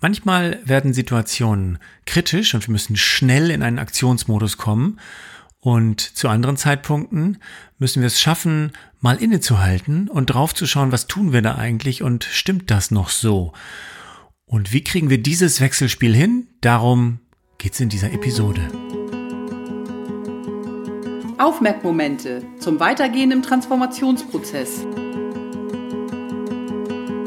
Manchmal werden Situationen kritisch und wir müssen schnell in einen Aktionsmodus kommen. Und zu anderen Zeitpunkten müssen wir es schaffen, mal innezuhalten und draufzuschauen, was tun wir da eigentlich und stimmt das noch so? Und wie kriegen wir dieses Wechselspiel hin? Darum geht's in dieser Episode. Aufmerkmomente zum Weitergehen im Transformationsprozess.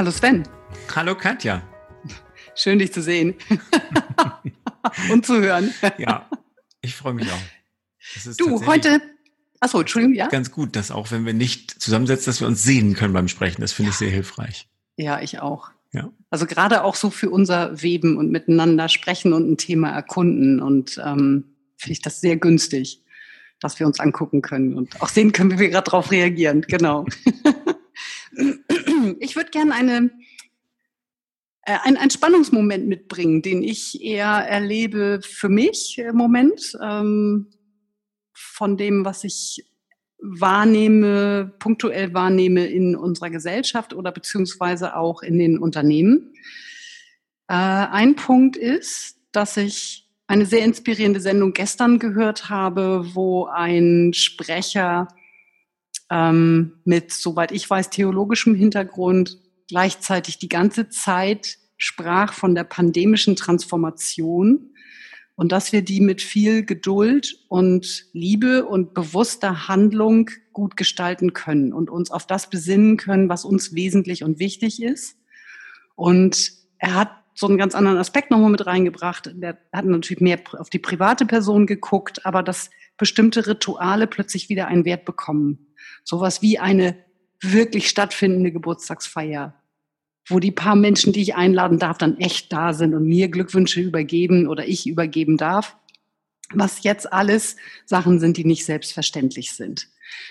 Hallo Sven. Hallo Katja. Schön dich zu sehen und zu hören. Ja, ich freue mich auch. du, heute, achso, Entschuldigung, ja? Ganz gut, dass auch wenn wir nicht zusammensetzen, dass wir uns sehen können beim Sprechen. Das finde ja. ich sehr hilfreich. Ja, ich auch. Ja. Also gerade auch so für unser Weben und miteinander sprechen und ein Thema erkunden. Und ähm, finde ich das sehr günstig, dass wir uns angucken können und auch sehen können, wie wir gerade darauf reagieren. Genau. ich würde gerne eine, äh, ein, einen Spannungsmoment mitbringen, den ich eher erlebe für mich im Moment, ähm, von dem, was ich wahrnehme, punktuell wahrnehme in unserer Gesellschaft oder beziehungsweise auch in den Unternehmen. Äh, ein Punkt ist, dass ich eine sehr inspirierende Sendung gestern gehört habe, wo ein Sprecher ähm, mit, soweit ich weiß, theologischem Hintergrund gleichzeitig die ganze Zeit sprach von der pandemischen Transformation und dass wir die mit viel Geduld und Liebe und bewusster Handlung gut gestalten können und uns auf das besinnen können, was uns wesentlich und wichtig ist. Und er hat so einen ganz anderen Aspekt nochmal mit reingebracht. Der hat natürlich mehr auf die private Person geguckt, aber dass bestimmte Rituale plötzlich wieder einen Wert bekommen sowas wie eine wirklich stattfindende Geburtstagsfeier, wo die paar Menschen, die ich einladen darf, dann echt da sind und mir Glückwünsche übergeben oder ich übergeben darf. Was jetzt alles Sachen sind, die nicht selbstverständlich sind.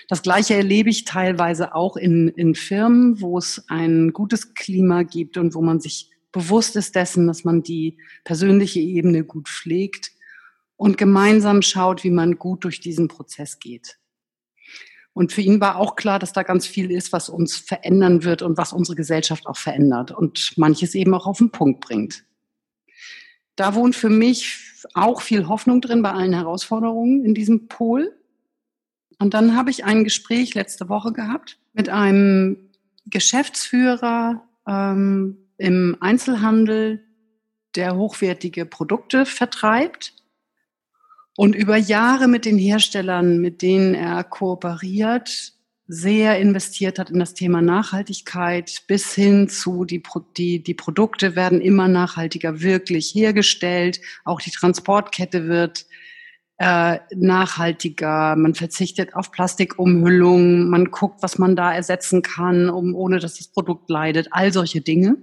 Das Gleiche erlebe ich teilweise auch in, in Firmen, wo es ein gutes Klima gibt und wo man sich bewusst ist dessen, dass man die persönliche Ebene gut pflegt und gemeinsam schaut, wie man gut durch diesen Prozess geht. Und für ihn war auch klar, dass da ganz viel ist, was uns verändern wird und was unsere Gesellschaft auch verändert und manches eben auch auf den Punkt bringt. Da wohnt für mich auch viel Hoffnung drin bei allen Herausforderungen in diesem Pol. Und dann habe ich ein Gespräch letzte Woche gehabt mit einem Geschäftsführer ähm, im Einzelhandel, der hochwertige Produkte vertreibt und über Jahre mit den Herstellern, mit denen er kooperiert, sehr investiert hat in das Thema Nachhaltigkeit bis hin zu die, die, die Produkte werden immer nachhaltiger wirklich hergestellt. Auch die Transportkette wird äh, nachhaltiger. Man verzichtet auf Plastikumhüllung. Man guckt, was man da ersetzen kann, um, ohne dass das Produkt leidet. All solche Dinge.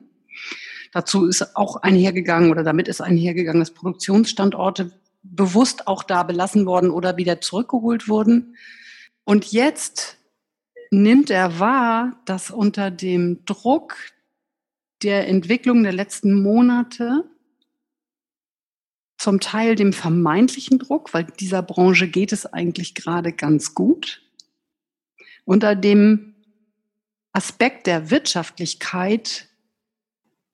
Dazu ist auch einhergegangen oder damit ist einhergegangen, dass Produktionsstandorte bewusst auch da belassen worden oder wieder zurückgeholt wurden. Und jetzt nimmt er wahr, dass unter dem Druck der Entwicklung der letzten Monate, zum Teil dem vermeintlichen Druck, weil dieser Branche geht es eigentlich gerade ganz gut, unter dem Aspekt der Wirtschaftlichkeit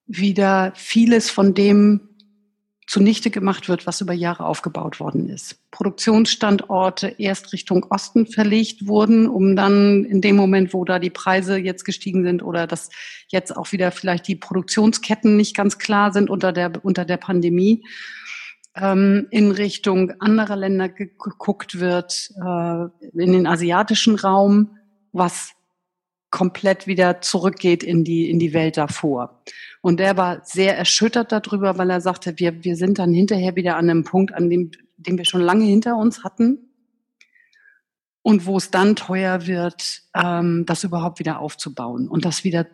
wieder vieles von dem zunichte gemacht wird, was über Jahre aufgebaut worden ist. Produktionsstandorte erst Richtung Osten verlegt wurden, um dann in dem Moment, wo da die Preise jetzt gestiegen sind oder dass jetzt auch wieder vielleicht die Produktionsketten nicht ganz klar sind unter der, unter der Pandemie, ähm, in Richtung anderer Länder geguckt wird, äh, in den asiatischen Raum, was komplett wieder zurückgeht in die, in die Welt davor. Und der war sehr erschüttert darüber, weil er sagte, wir, wir sind dann hinterher wieder an einem Punkt, an dem, den wir schon lange hinter uns hatten. Und wo es dann teuer wird, ähm, das überhaupt wieder aufzubauen und das wieder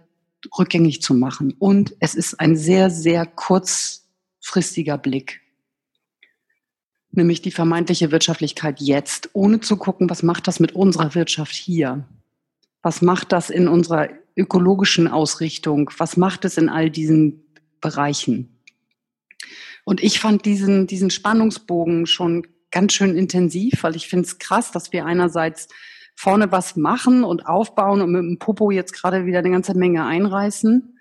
rückgängig zu machen. Und es ist ein sehr, sehr kurzfristiger Blick nämlich die vermeintliche Wirtschaftlichkeit jetzt, ohne zu gucken, was macht das mit unserer Wirtschaft hier? Was macht das in unserer ökologischen Ausrichtung? Was macht es in all diesen Bereichen? Und ich fand diesen, diesen Spannungsbogen schon ganz schön intensiv, weil ich finde es krass, dass wir einerseits vorne was machen und aufbauen und mit dem Popo jetzt gerade wieder eine ganze Menge einreißen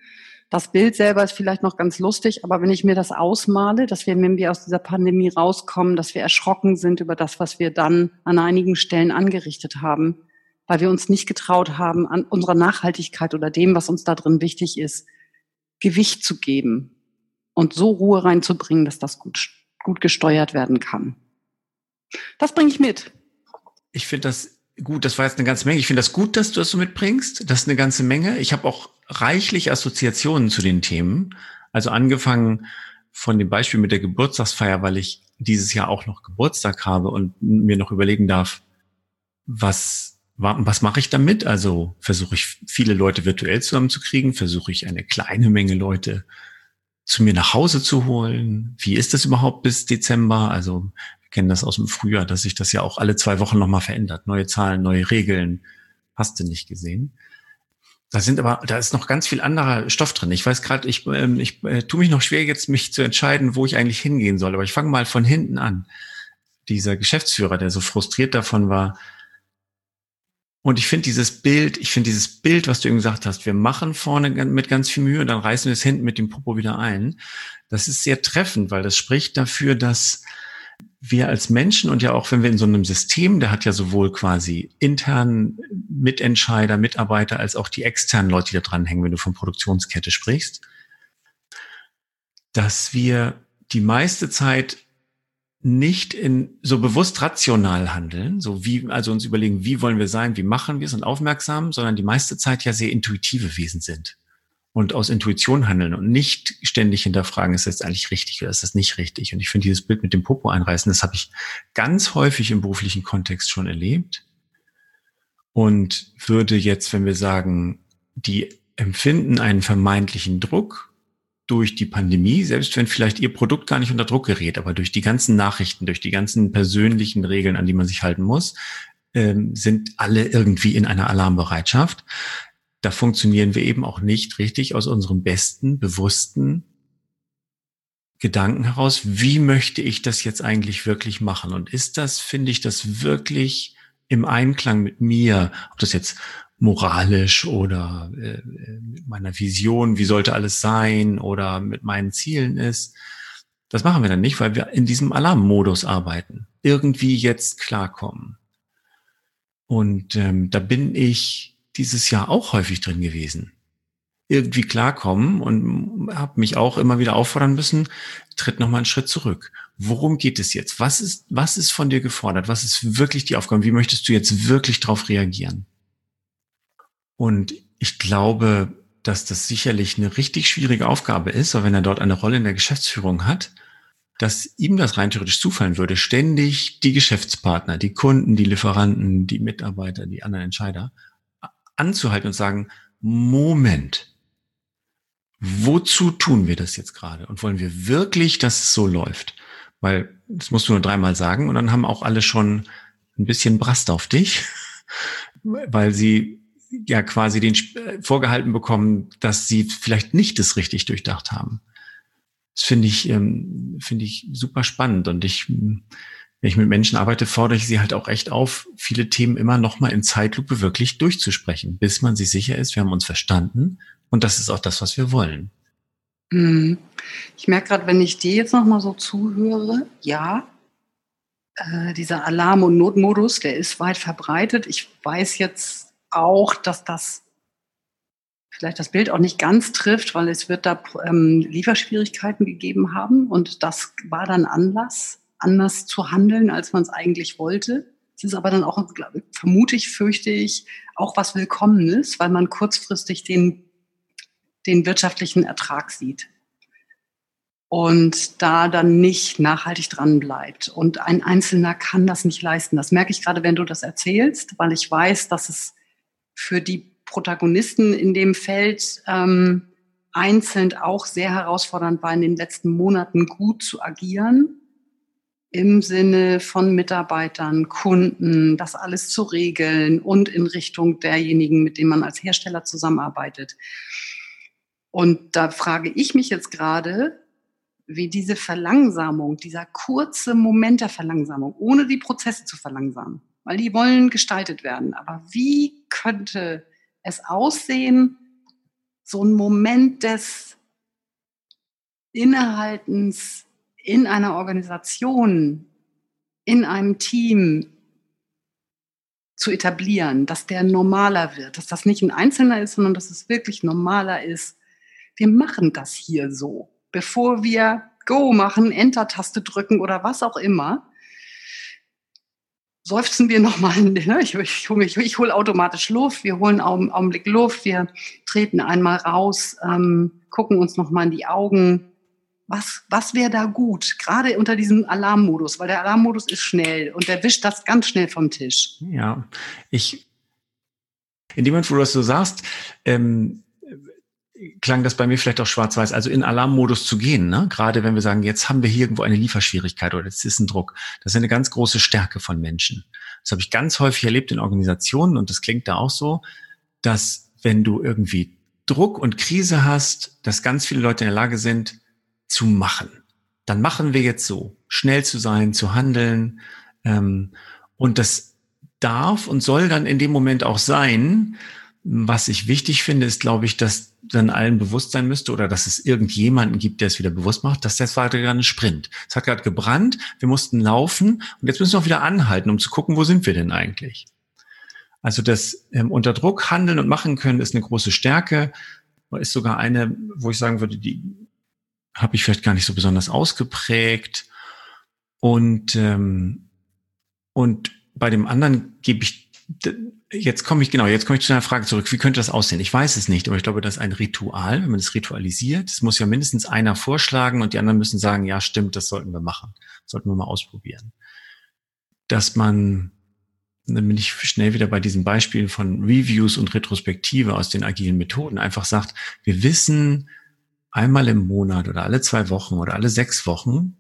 das Bild selber ist vielleicht noch ganz lustig, aber wenn ich mir das ausmale, dass wir, wenn wir aus dieser Pandemie rauskommen, dass wir erschrocken sind über das, was wir dann an einigen Stellen angerichtet haben, weil wir uns nicht getraut haben, an unserer Nachhaltigkeit oder dem, was uns da drin wichtig ist, Gewicht zu geben und so Ruhe reinzubringen, dass das gut, gut gesteuert werden kann. Das bringe ich mit. Ich finde das gut, das war jetzt eine ganze Menge. Ich finde das gut, dass du das so mitbringst. Das ist eine ganze Menge. Ich habe auch reichlich Assoziationen zu den Themen. Also angefangen von dem Beispiel mit der Geburtstagsfeier, weil ich dieses Jahr auch noch Geburtstag habe und mir noch überlegen darf, was, was mache ich damit? Also versuche ich viele Leute virtuell zusammenzukriegen, versuche ich eine kleine Menge Leute zu mir nach Hause zu holen. Wie ist das überhaupt bis Dezember? Also wir kennen das aus dem Frühjahr, dass sich das ja auch alle zwei Wochen nochmal verändert. Neue Zahlen, neue Regeln. Hast du nicht gesehen? Da sind aber, da ist noch ganz viel anderer Stoff drin. Ich weiß gerade, ich, ähm, ich äh, tue mich noch schwer, jetzt mich zu entscheiden, wo ich eigentlich hingehen soll. Aber ich fange mal von hinten an. Dieser Geschäftsführer, der so frustriert davon war. Und ich finde dieses Bild, ich finde dieses Bild, was du eben gesagt hast, wir machen vorne mit ganz viel Mühe und dann reißen wir es hinten mit dem Popo wieder ein. Das ist sehr treffend, weil das spricht dafür, dass wir als Menschen und ja auch wenn wir in so einem System, der hat ja sowohl quasi intern Mitentscheider, Mitarbeiter als auch die externen Leute, die da dranhängen, wenn du von Produktionskette sprichst, dass wir die meiste Zeit nicht in so bewusst rational handeln, so wie, also uns überlegen, wie wollen wir sein, wie machen wir es und aufmerksam, sondern die meiste Zeit ja sehr intuitive Wesen sind und aus Intuition handeln und nicht ständig hinterfragen, ist das eigentlich richtig oder ist das nicht richtig? Und ich finde dieses Bild mit dem Popo einreißen, das habe ich ganz häufig im beruflichen Kontext schon erlebt und würde jetzt, wenn wir sagen, die empfinden einen vermeintlichen Druck durch die Pandemie, selbst wenn vielleicht ihr Produkt gar nicht unter Druck gerät, aber durch die ganzen Nachrichten, durch die ganzen persönlichen Regeln, an die man sich halten muss, ähm, sind alle irgendwie in einer Alarmbereitschaft da funktionieren wir eben auch nicht richtig aus unserem besten, bewussten Gedanken heraus, wie möchte ich das jetzt eigentlich wirklich machen? Und ist das, finde ich, das wirklich im Einklang mit mir, ob das jetzt moralisch oder äh, mit meiner Vision, wie sollte alles sein oder mit meinen Zielen ist. Das machen wir dann nicht, weil wir in diesem Alarmmodus arbeiten. Irgendwie jetzt klarkommen. Und ähm, da bin ich dieses Jahr auch häufig drin gewesen. Irgendwie klarkommen und habe mich auch immer wieder auffordern müssen, tritt noch mal einen Schritt zurück. Worum geht es jetzt? Was ist, was ist von dir gefordert? Was ist wirklich die Aufgabe? Wie möchtest du jetzt wirklich darauf reagieren? Und ich glaube, dass das sicherlich eine richtig schwierige Aufgabe ist, aber wenn er dort eine Rolle in der Geschäftsführung hat, dass ihm das rein theoretisch zufallen würde, ständig die Geschäftspartner, die Kunden, die Lieferanten, die Mitarbeiter, die anderen Entscheider anzuhalten und sagen, Moment, wozu tun wir das jetzt gerade? Und wollen wir wirklich, dass es so läuft? Weil das musst du nur dreimal sagen und dann haben auch alle schon ein bisschen Brast auf dich, weil sie ja quasi den äh, vorgehalten bekommen, dass sie vielleicht nicht das richtig durchdacht haben. Das finde ich, ähm, finde ich super spannend und ich wenn ich mit Menschen arbeite, fordere ich sie halt auch echt auf, viele Themen immer nochmal in Zeitlupe wirklich durchzusprechen, bis man sich sicher ist, wir haben uns verstanden und das ist auch das, was wir wollen. Mhm. Ich merke gerade, wenn ich dir jetzt nochmal so zuhöre, ja, äh, dieser Alarm- und Notmodus, der ist weit verbreitet. Ich weiß jetzt auch, dass das vielleicht das Bild auch nicht ganz trifft, weil es wird da ähm, Lieferschwierigkeiten gegeben haben und das war dann Anlass, anders zu handeln, als man es eigentlich wollte. Es ist aber dann auch, vermute ich, fürchte ich, auch was Willkommenes, weil man kurzfristig den, den wirtschaftlichen Ertrag sieht und da dann nicht nachhaltig dran bleibt. Und ein Einzelner kann das nicht leisten. Das merke ich gerade, wenn du das erzählst, weil ich weiß, dass es für die Protagonisten in dem Feld ähm, einzeln auch sehr herausfordernd war, in den letzten Monaten gut zu agieren im Sinne von Mitarbeitern, Kunden, das alles zu regeln und in Richtung derjenigen, mit denen man als Hersteller zusammenarbeitet. Und da frage ich mich jetzt gerade, wie diese Verlangsamung, dieser kurze Moment der Verlangsamung, ohne die Prozesse zu verlangsamen, weil die wollen gestaltet werden. Aber wie könnte es aussehen, so ein Moment des Innehaltens in einer Organisation, in einem Team zu etablieren, dass der normaler wird, dass das nicht ein Einzelner ist, sondern dass es wirklich normaler ist. Wir machen das hier so bevor wir Go machen, Enter-Taste drücken oder was auch immer, seufzen wir nochmal, ne? ich, ich, ich, ich hole automatisch Luft, wir holen einen Augenblick Luft, wir treten einmal raus, ähm, gucken uns nochmal in die Augen. Was, was wäre da gut? Gerade unter diesem Alarmmodus, weil der Alarmmodus ist schnell und der wischt das ganz schnell vom Tisch. Ja, ich, in dem Moment, wo du das so sagst, ähm, klang das bei mir vielleicht auch schwarz-weiß, also in Alarmmodus zu gehen, ne? gerade wenn wir sagen, jetzt haben wir hier irgendwo eine Lieferschwierigkeit oder jetzt ist ein Druck. Das ist eine ganz große Stärke von Menschen. Das habe ich ganz häufig erlebt in Organisationen und das klingt da auch so, dass wenn du irgendwie Druck und Krise hast, dass ganz viele Leute in der Lage sind zu machen. Dann machen wir jetzt so, schnell zu sein, zu handeln. Ähm, und das darf und soll dann in dem Moment auch sein. Was ich wichtig finde, ist, glaube ich, dass dann allen bewusst sein müsste oder dass es irgendjemanden gibt, der es wieder bewusst macht, dass das war gerade ein Sprint. Es hat gerade gebrannt, wir mussten laufen und jetzt müssen wir auch wieder anhalten, um zu gucken, wo sind wir denn eigentlich? Also das ähm, unter Druck handeln und machen können ist eine große Stärke, ist sogar eine, wo ich sagen würde, die habe ich vielleicht gar nicht so besonders ausgeprägt und ähm, und bei dem anderen gebe ich jetzt komme ich, genau, jetzt komme ich zu einer Frage zurück. Wie könnte das aussehen? Ich weiß es nicht, aber ich glaube, das ist ein Ritual, wenn man es ritualisiert. Es muss ja mindestens einer vorschlagen und die anderen müssen sagen, ja, stimmt, das sollten wir machen. sollten wir mal ausprobieren. Dass man, dann bin ich schnell wieder bei diesen Beispielen von Reviews und Retrospektive aus den agilen Methoden, einfach sagt, wir wissen, einmal im Monat oder alle zwei Wochen oder alle sechs Wochen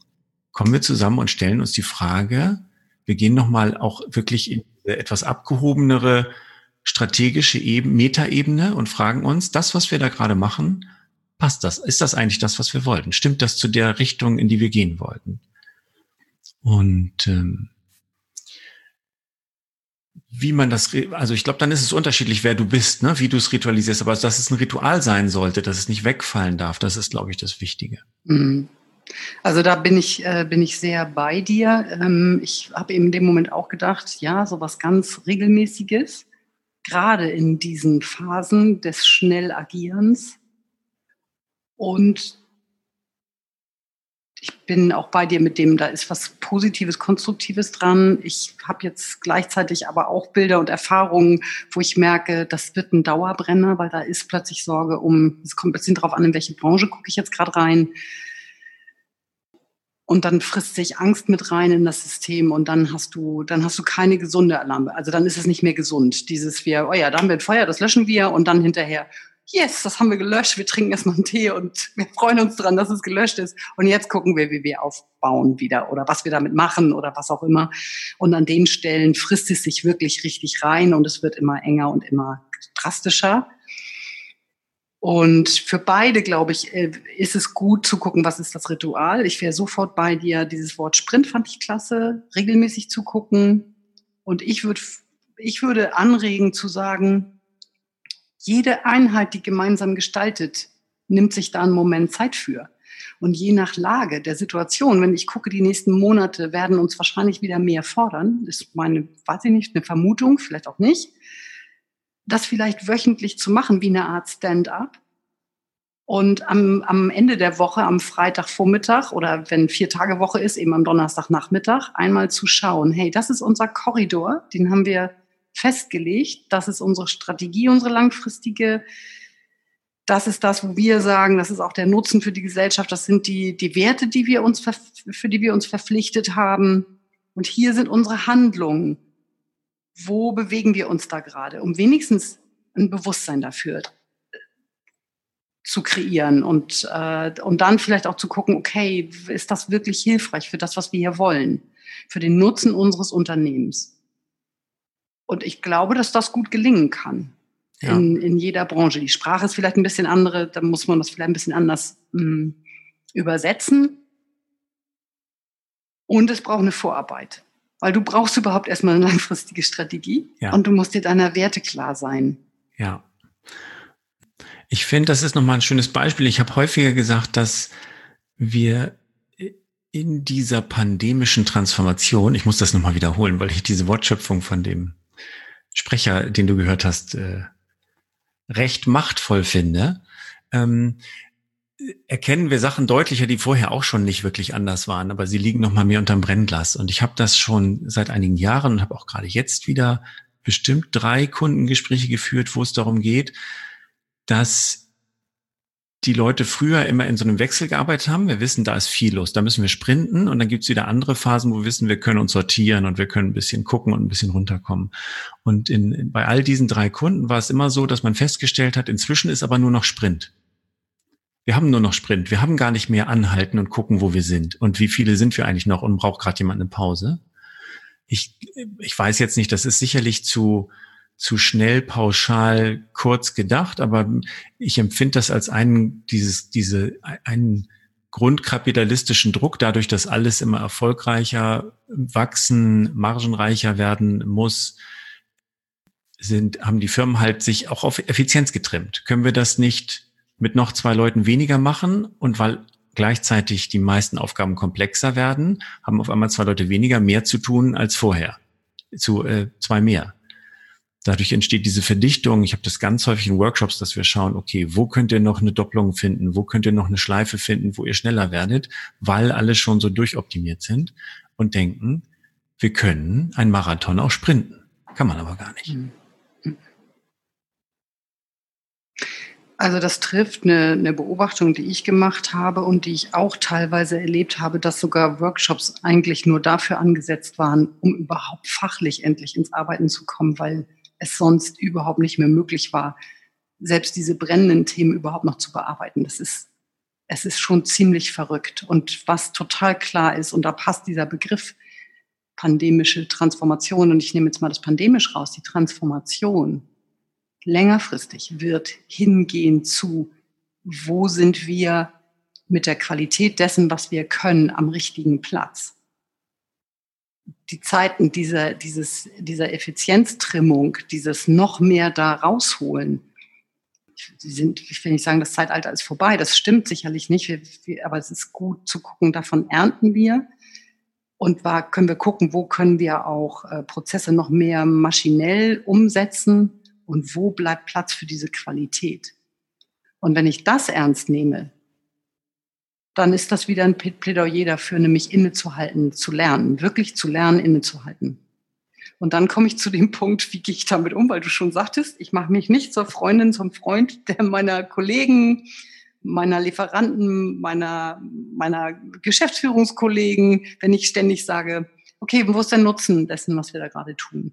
kommen wir zusammen und stellen uns die Frage, wir gehen nochmal auch wirklich in etwas abgehobenere strategische Eben, Metaebene und fragen uns, das, was wir da gerade machen, passt das? Ist das eigentlich das, was wir wollten? Stimmt das zu der Richtung, in die wir gehen wollten? Und ähm, wie man das, also ich glaube, dann ist es unterschiedlich, wer du bist, ne? wie du es ritualisierst, aber dass es ein Ritual sein sollte, dass es nicht wegfallen darf, das ist, glaube ich, das Wichtige. Mhm. Also da bin ich, äh, bin ich sehr bei dir. Ähm, ich habe in dem Moment auch gedacht, ja, so was ganz Regelmäßiges, gerade in diesen Phasen des Schnellagierens. Und ich bin auch bei dir mit dem, da ist was Positives, Konstruktives dran. Ich habe jetzt gleichzeitig aber auch Bilder und Erfahrungen, wo ich merke, das wird ein Dauerbrenner, weil da ist plötzlich Sorge um, es kommt ein bisschen drauf an, in welche Branche gucke ich jetzt gerade rein und dann frisst sich Angst mit rein in das System und dann hast du, dann hast du keine gesunde Alarme. Also dann ist es nicht mehr gesund. Dieses wir, oh ja, da haben wir ein Feuer, das löschen wir und dann hinterher, yes, das haben wir gelöscht, wir trinken erstmal einen Tee und wir freuen uns dran, dass es gelöscht ist. Und jetzt gucken wir, wie wir aufbauen wieder oder was wir damit machen oder was auch immer. Und an den Stellen frisst es sich wirklich richtig rein und es wird immer enger und immer drastischer. Und für beide, glaube ich, äh, ist es gut zu gucken, was ist das Ritual. Ich wäre sofort bei dir. Dieses Wort Sprint fand ich klasse, regelmäßig zu gucken. Und ich würde, ich würde anregen zu sagen, jede Einheit, die gemeinsam gestaltet nimmt sich da einen Moment Zeit für. Und je nach Lage der Situation, wenn ich gucke, die nächsten Monate werden uns wahrscheinlich wieder mehr fordern, ist meine, weiß ich nicht, eine Vermutung, vielleicht auch nicht, das vielleicht wöchentlich zu machen, wie eine Art Stand-up. Und am, am Ende der Woche, am Freitagvormittag oder wenn vier Tage Woche ist, eben am Donnerstagnachmittag, einmal zu schauen, hey, das ist unser Korridor, den haben wir festgelegt, das ist unsere Strategie, unsere langfristige das ist das, wo wir sagen, das ist auch der Nutzen für die Gesellschaft, das sind die, die Werte, die wir uns, für die wir uns verpflichtet haben. Und hier sind unsere Handlungen. Wo bewegen wir uns da gerade, um wenigstens ein Bewusstsein dafür zu kreieren und, äh, und dann vielleicht auch zu gucken, okay, ist das wirklich hilfreich für das, was wir hier wollen, für den Nutzen unseres Unternehmens? Und ich glaube, dass das gut gelingen kann ja. in, in jeder Branche. Die Sprache ist vielleicht ein bisschen andere, da muss man das vielleicht ein bisschen anders mh, hm, übersetzen. Und es braucht eine Vorarbeit. Weil du brauchst überhaupt erstmal eine langfristige Strategie ja. und du musst dir deiner Werte klar sein. Ja. Ich finde, das ist nochmal ein schönes Beispiel. Ich habe häufiger gesagt, dass wir in dieser pandemischen Transformation, ich muss das nochmal wiederholen, weil ich diese Wortschöpfung von dem Sprecher, den du gehört hast, äh, recht machtvoll finde, ähm, erkennen wir Sachen deutlicher, die vorher auch schon nicht wirklich anders waren, aber sie liegen noch mal mehr unterm Brennglas. Und ich habe das schon seit einigen Jahren und habe auch gerade jetzt wieder bestimmt drei Kundengespräche geführt, wo es darum geht, dass die Leute früher immer in so einem Wechsel gearbeitet haben. Wir wissen, da ist viel los, da müssen wir sprinten und dann gibt's wieder andere Phasen, wo wir wissen, wir können uns sortieren und wir können ein bisschen gucken und ein bisschen runterkommen. Und in, bei all diesen drei Kunden war es immer so, dass man festgestellt hat, inzwischen ist aber nur noch Sprint. Wir haben nur noch Sprint. Wir haben gar nicht mehr anhalten und gucken, wo wir sind und wie viele sind wir eigentlich noch und braucht gerade jemand eine Pause. Ich, ich weiß jetzt nicht, das ist sicherlich zu zu schnell, pauschal, kurz gedacht, aber ich empfinde das als einen, dieses, diese, einen grundkapitalistischen Druck, dadurch, dass alles immer erfolgreicher wachsen, margenreicher werden muss, sind, haben die Firmen halt sich auch auf Effizienz getrimmt. Können wir das nicht mit noch zwei Leuten weniger machen? Und weil gleichzeitig die meisten Aufgaben komplexer werden, haben auf einmal zwei Leute weniger mehr zu tun als vorher. Zu äh, zwei mehr. Dadurch entsteht diese Verdichtung. Ich habe das ganz häufig in Workshops, dass wir schauen, okay, wo könnt ihr noch eine Doppelung finden? Wo könnt ihr noch eine Schleife finden, wo ihr schneller werdet? Weil alle schon so durchoptimiert sind und denken, wir können einen Marathon auch sprinten. Kann man aber gar nicht. Also das trifft eine, eine, Beobachtung, die ich gemacht habe und die ich auch teilweise erlebt habe, dass sogar Workshops eigentlich nur dafür angesetzt waren, um überhaupt fachlich endlich ins Arbeiten zu kommen, weil es sonst überhaupt nicht mehr möglich war, selbst diese brennenden Themen überhaupt noch zu bearbeiten. Das ist, es ist schon ziemlich verrückt. Und was total klar ist, und da passt dieser Begriff pandemische Transformation, und ich nehme jetzt mal das pandemisch raus, die Transformation längerfristig wird hingehen zu, wo sind wir mit der Qualität dessen, was wir können, am richtigen Platz. Die Zeiten dieser, dieses, dieser Effizienztrimmung, dieses noch mehr da rausholen, sind, ich will nicht sagen, das Zeitalter ist vorbei, das stimmt sicherlich nicht, wir, wir, aber es ist gut zu gucken, davon ernten wir. Und war, können wir gucken, wo können wir auch äh, Prozesse noch mehr maschinell umsetzen und wo bleibt Platz für diese Qualität. Und wenn ich das ernst nehme, dann ist das wieder ein Plädoyer dafür, nämlich innezuhalten, zu lernen, wirklich zu lernen, innezuhalten. Und dann komme ich zu dem Punkt, wie gehe ich damit um, weil du schon sagtest, ich mache mich nicht zur Freundin, zum Freund der meiner Kollegen, meiner Lieferanten, meiner, meiner Geschäftsführungskollegen, wenn ich ständig sage, okay, wo ist der Nutzen dessen, was wir da gerade tun?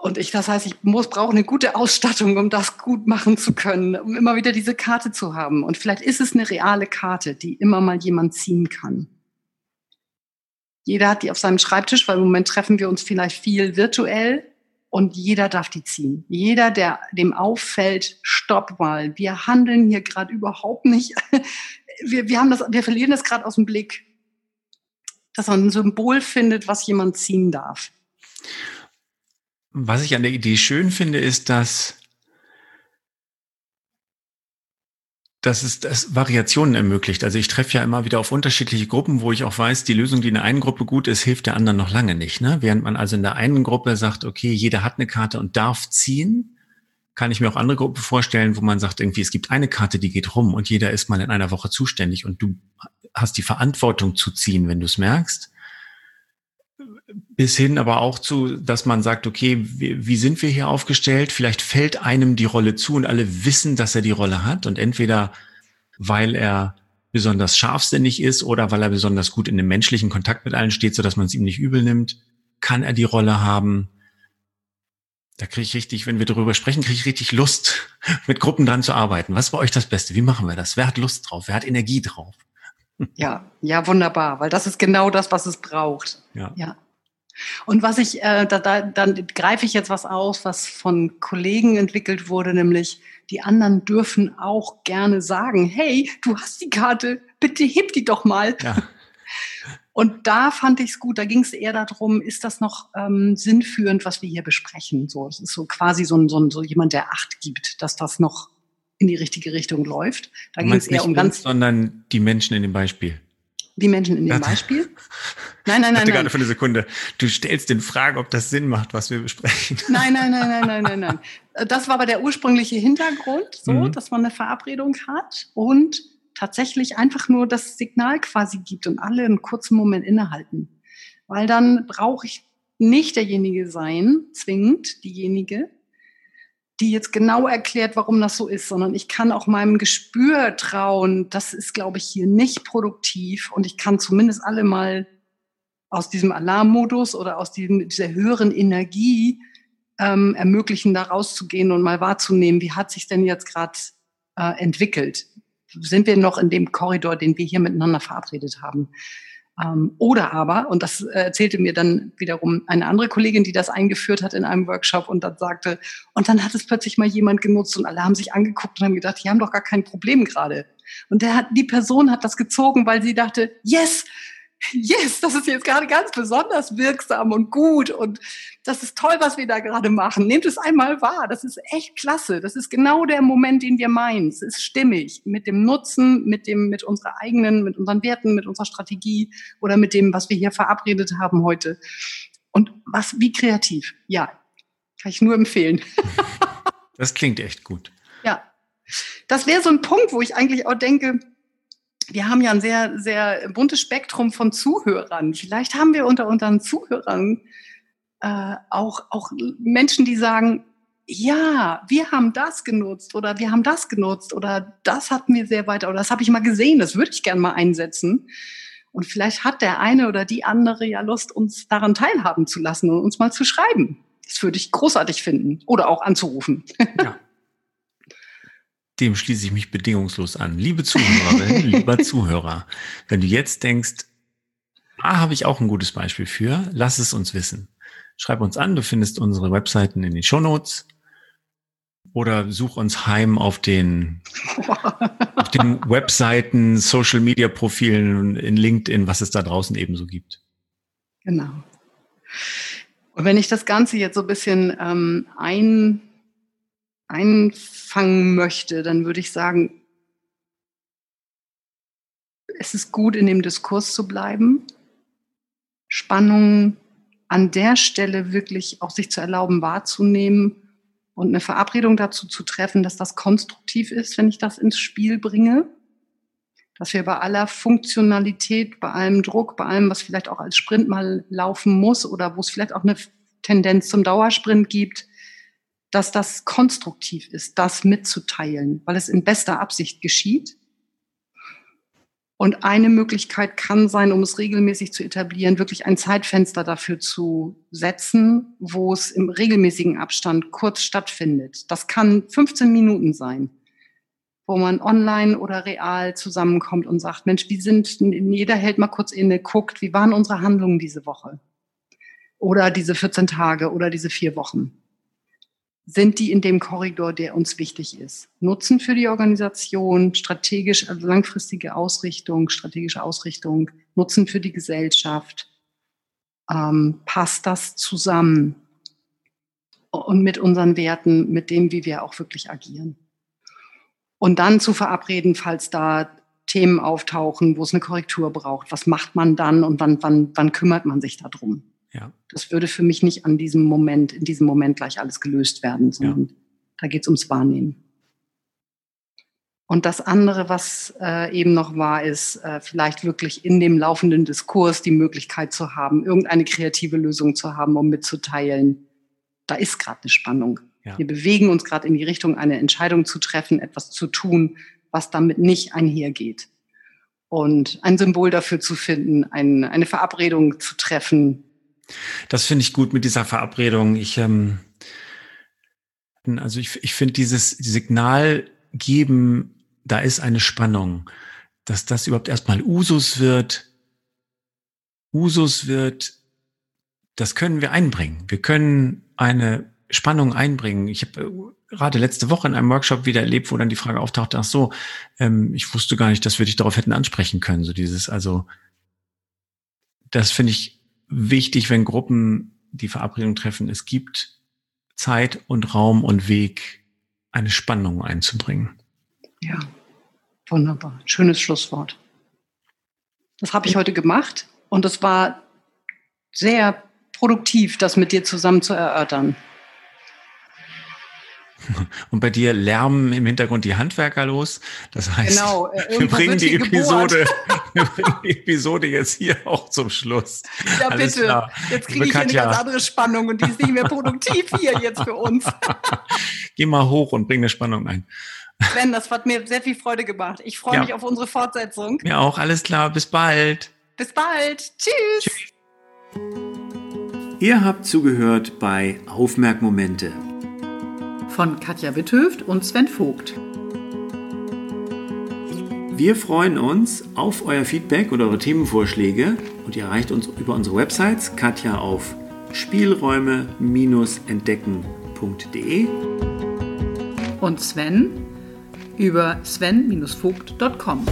Und ich, das heißt, ich muss, brauche eine gute Ausstattung, um das gut machen zu können, um immer wieder diese Karte zu haben. Und vielleicht ist es eine reale Karte, die immer mal jemand ziehen kann. Jeder hat die auf seinem Schreibtisch, weil im Moment treffen wir uns vielleicht viel virtuell und jeder darf die ziehen. Jeder, der dem auffällt, stopp mal, wir handeln hier gerade überhaupt nicht. Wir, wir, haben das, wir verlieren das gerade aus dem Blick, dass man ein Symbol findet, was jemand ziehen darf. Was ich an der Idee schön finde, ist, dass dass es das Variationen ermöglicht. Also ich treffe ja immer wieder auf unterschiedliche Gruppen, wo ich auch weiß, die Lösung, die in der einen Gruppe gut ist, hilft der anderen noch lange nicht. Ne? Während man also in der einen Gruppe sagt, okay, jeder hat eine Karte und darf ziehen, kann ich mir auch andere Gruppen vorstellen, wo man sagt, irgendwie, es gibt eine Karte, die geht rum und jeder ist mal in einer Woche zuständig und du hast die Verantwortung zu ziehen, wenn du es merkst. Bis hin aber auch zu, dass man sagt, okay, wie, wie sind wir hier aufgestellt? Vielleicht fällt einem die Rolle zu und alle wissen, dass er die Rolle hat und entweder weil er besonders scharfsinnig ist oder weil er besonders gut in dem menschlichen Kontakt mit allen steht, so dass man es ihm nicht übel nimmt, kann er die Rolle haben da kriege ich richtig, wenn wir darüber sprechen, kriege ich richtig Lust, mit Gruppen dran zu arbeiten. Was war euch das Beste? Wie machen wir das? Wer hat Lust drauf? Wer hat Energie drauf? Ja, ja, wunderbar, weil das ist genau das, was es braucht. Ja. ja. Und was ich, äh, da, da, dann greife ich jetzt was aus, was von Kollegen entwickelt wurde, nämlich die anderen dürfen auch gerne sagen, hey, du hast die Karte, bitte heb die doch mal. Ja. Und da fand ich es gut, da ging es eher darum, ist das noch ähm, sinnführend, was wir hier besprechen? So, es ist so quasi so, ein, so, ein, so jemand, der Acht gibt, dass das noch in die richtige Richtung läuft. Da ging es eher um ganz. Sondern die Menschen in dem Beispiel. Die Menschen in dem Beispiel? Nein, nein, nein. Ich dachte gerade für eine Sekunde. Du stellst den Fragen, ob das Sinn macht, was wir besprechen. Nein, nein, nein, nein, nein, nein, nein. Das war aber der ursprüngliche Hintergrund, so, mhm. dass man eine Verabredung hat und tatsächlich einfach nur das Signal quasi gibt und alle einen kurzen Moment innehalten. Weil dann brauche ich nicht derjenige sein, zwingend diejenige, die jetzt genau erklärt, warum das so ist, sondern ich kann auch meinem Gespür trauen, das ist, glaube ich, hier nicht produktiv und ich kann zumindest alle mal aus diesem Alarmmodus oder aus diesem, dieser höheren Energie ähm, ermöglichen, da rauszugehen und mal wahrzunehmen, wie hat sich denn jetzt gerade äh, entwickelt sind wir noch in dem Korridor, den wir hier miteinander verabredet haben. Ähm, oder aber, und das erzählte mir dann wiederum eine andere Kollegin, die das eingeführt hat in einem Workshop und dann sagte, und dann hat es plötzlich mal jemand genutzt und alle haben sich angeguckt und haben gedacht, die haben doch gar kein Problem gerade. Und der hat, die Person hat das gezogen, weil sie dachte, yes, yes, das ist jetzt gerade ganz besonders wirksam und gut und das ist toll, was wir da gerade machen. Nehmt es einmal wahr, das ist echt klasse. Das ist genau der Moment, den wir meinen. Es ist stimmig mit dem Nutzen, mit dem, mit unserer eigenen, mit unseren Werten, mit unserer Strategie oder mit dem, was wir hier verabredet haben heute. Und was, wie kreativ. Ja, kann ich nur empfehlen. das klingt echt gut. Ja. Das wäre so ein Punkt, wo ich eigentlich auch denke, wir haben ja ein sehr, sehr buntes Spektrum von Zuhörern. Vielleicht haben wir unter unseren Zuhörern äh, auch, auch Menschen, die sagen, ja, wir haben das genutzt oder wir haben das genutzt oder das hat mir sehr weiter oder das habe ich mal gesehen, das würde ich gerne mal einsetzen. Und vielleicht hat der eine oder die andere ja Lust, uns daran teilhaben zu lassen und uns mal zu schreiben. Das würde ich großartig finden oder auch anzurufen. Ja. Dem schließe ich mich bedingungslos an. Liebe Zuhörerin, lieber Zuhörer, wenn du jetzt denkst, ah, habe ich auch ein gutes Beispiel für, lass es uns wissen. Schreib uns an, du findest unsere Webseiten in den Show Notes oder such uns heim auf den, auf den Webseiten, Social Media Profilen, in LinkedIn, was es da draußen ebenso gibt. Genau. Und wenn ich das Ganze jetzt so ein bisschen ähm, ein einfangen möchte, dann würde ich sagen, es ist gut, in dem Diskurs zu bleiben, Spannungen an der Stelle wirklich auch sich zu erlauben wahrzunehmen und eine Verabredung dazu zu treffen, dass das konstruktiv ist, wenn ich das ins Spiel bringe. Dass wir bei aller Funktionalität, bei allem Druck, bei allem, was vielleicht auch als Sprint mal laufen muss oder wo es vielleicht auch eine Tendenz zum Dauersprint gibt, dass das konstruktiv ist, das mitzuteilen, weil es in bester Absicht geschieht. Und eine Möglichkeit kann sein, um es regelmäßig zu etablieren, wirklich ein Zeitfenster dafür zu setzen, wo es im regelmäßigen Abstand kurz stattfindet. Das kann 15 Minuten sein, wo man online oder real zusammenkommt und sagt, Mensch, wie sind, jeder hält mal kurz inne, guckt, wie waren unsere Handlungen diese Woche? Oder diese 14 Tage oder diese vier Wochen sind die in dem Korridor, der uns wichtig ist. Nutzen für die Organisation, strategisch, also langfristige Ausrichtung, strategische Ausrichtung, Nutzen für die Gesellschaft. Ähm, passt das zusammen? Und mit unseren Werten, mit dem, wie wir auch wirklich agieren. Und dann zu verabreden, falls da Themen auftauchen, wo es eine Korrektur braucht. Was macht man dann und wann, wann, wann kümmert man sich darum? Ja. Das würde für mich nicht an diesem Moment, in diesem Moment gleich alles gelöst werden, sondern ja. da geht es ums Wahrnehmen. Und das andere, was äh, eben noch war, ist äh, vielleicht wirklich in dem laufenden Diskurs die Möglichkeit zu haben, irgendeine kreative Lösung zu haben, um mitzuteilen, da ist gerade eine Spannung. Ja. Wir bewegen uns gerade in die Richtung, eine Entscheidung zu treffen, etwas zu tun, was damit nicht einhergeht. Und ein Symbol dafür zu finden, ein, eine Verabredung zu treffen. Das finde ich gut mit dieser Verabredung. Ich, ähm, also ich, ich finde dieses Signal geben da ist eine Spannung, dass das überhaupt erstmal Usus wird. Usus wird, das können wir einbringen. Wir können eine Spannung einbringen. Ich habe äh, gerade letzte Woche in einem Workshop wieder erlebt, wo dann die Frage auftauchte, ach so, ähm, ich wusste gar nicht, dass wir dich darauf hätten ansprechen können. So dieses, also das finde ich wichtig, wenn Gruppen die Verabredung treffen. Es gibt Zeit und Raum und Weg, eine Spannung einzubringen. Ja, wunderbar. Schönes Schlusswort. Das habe ich heute gemacht und es war sehr produktiv, das mit dir zusammen zu erörtern. Und bei dir lärmen im Hintergrund die Handwerker los. Das heißt, genau, äh, wir, bringen die Episode, die Episode jetzt hier auch zum Schluss. Ja, Alles bitte. Klar. Jetzt kriege ich hier eine ganz andere Spannung und die ist nicht mehr produktiv hier jetzt für uns. Geh mal hoch und bring eine Spannung ein. Sven, das hat mir sehr viel Freude gemacht. Ich freue ja. mich auf unsere Fortsetzung. Mir auch, alles klar. Bis bald. Bis bald. Tschüss. Tschüss. Ihr habt zugehört bei Aufmerkmomente. Von Katja Witthöft und Sven Vogt. Wir freuen uns auf euer Feedback und eure Themenvorschläge und ihr erreicht uns über unsere Websites Katja auf spielräume-entdecken.de und Sven über sven-vogt.com.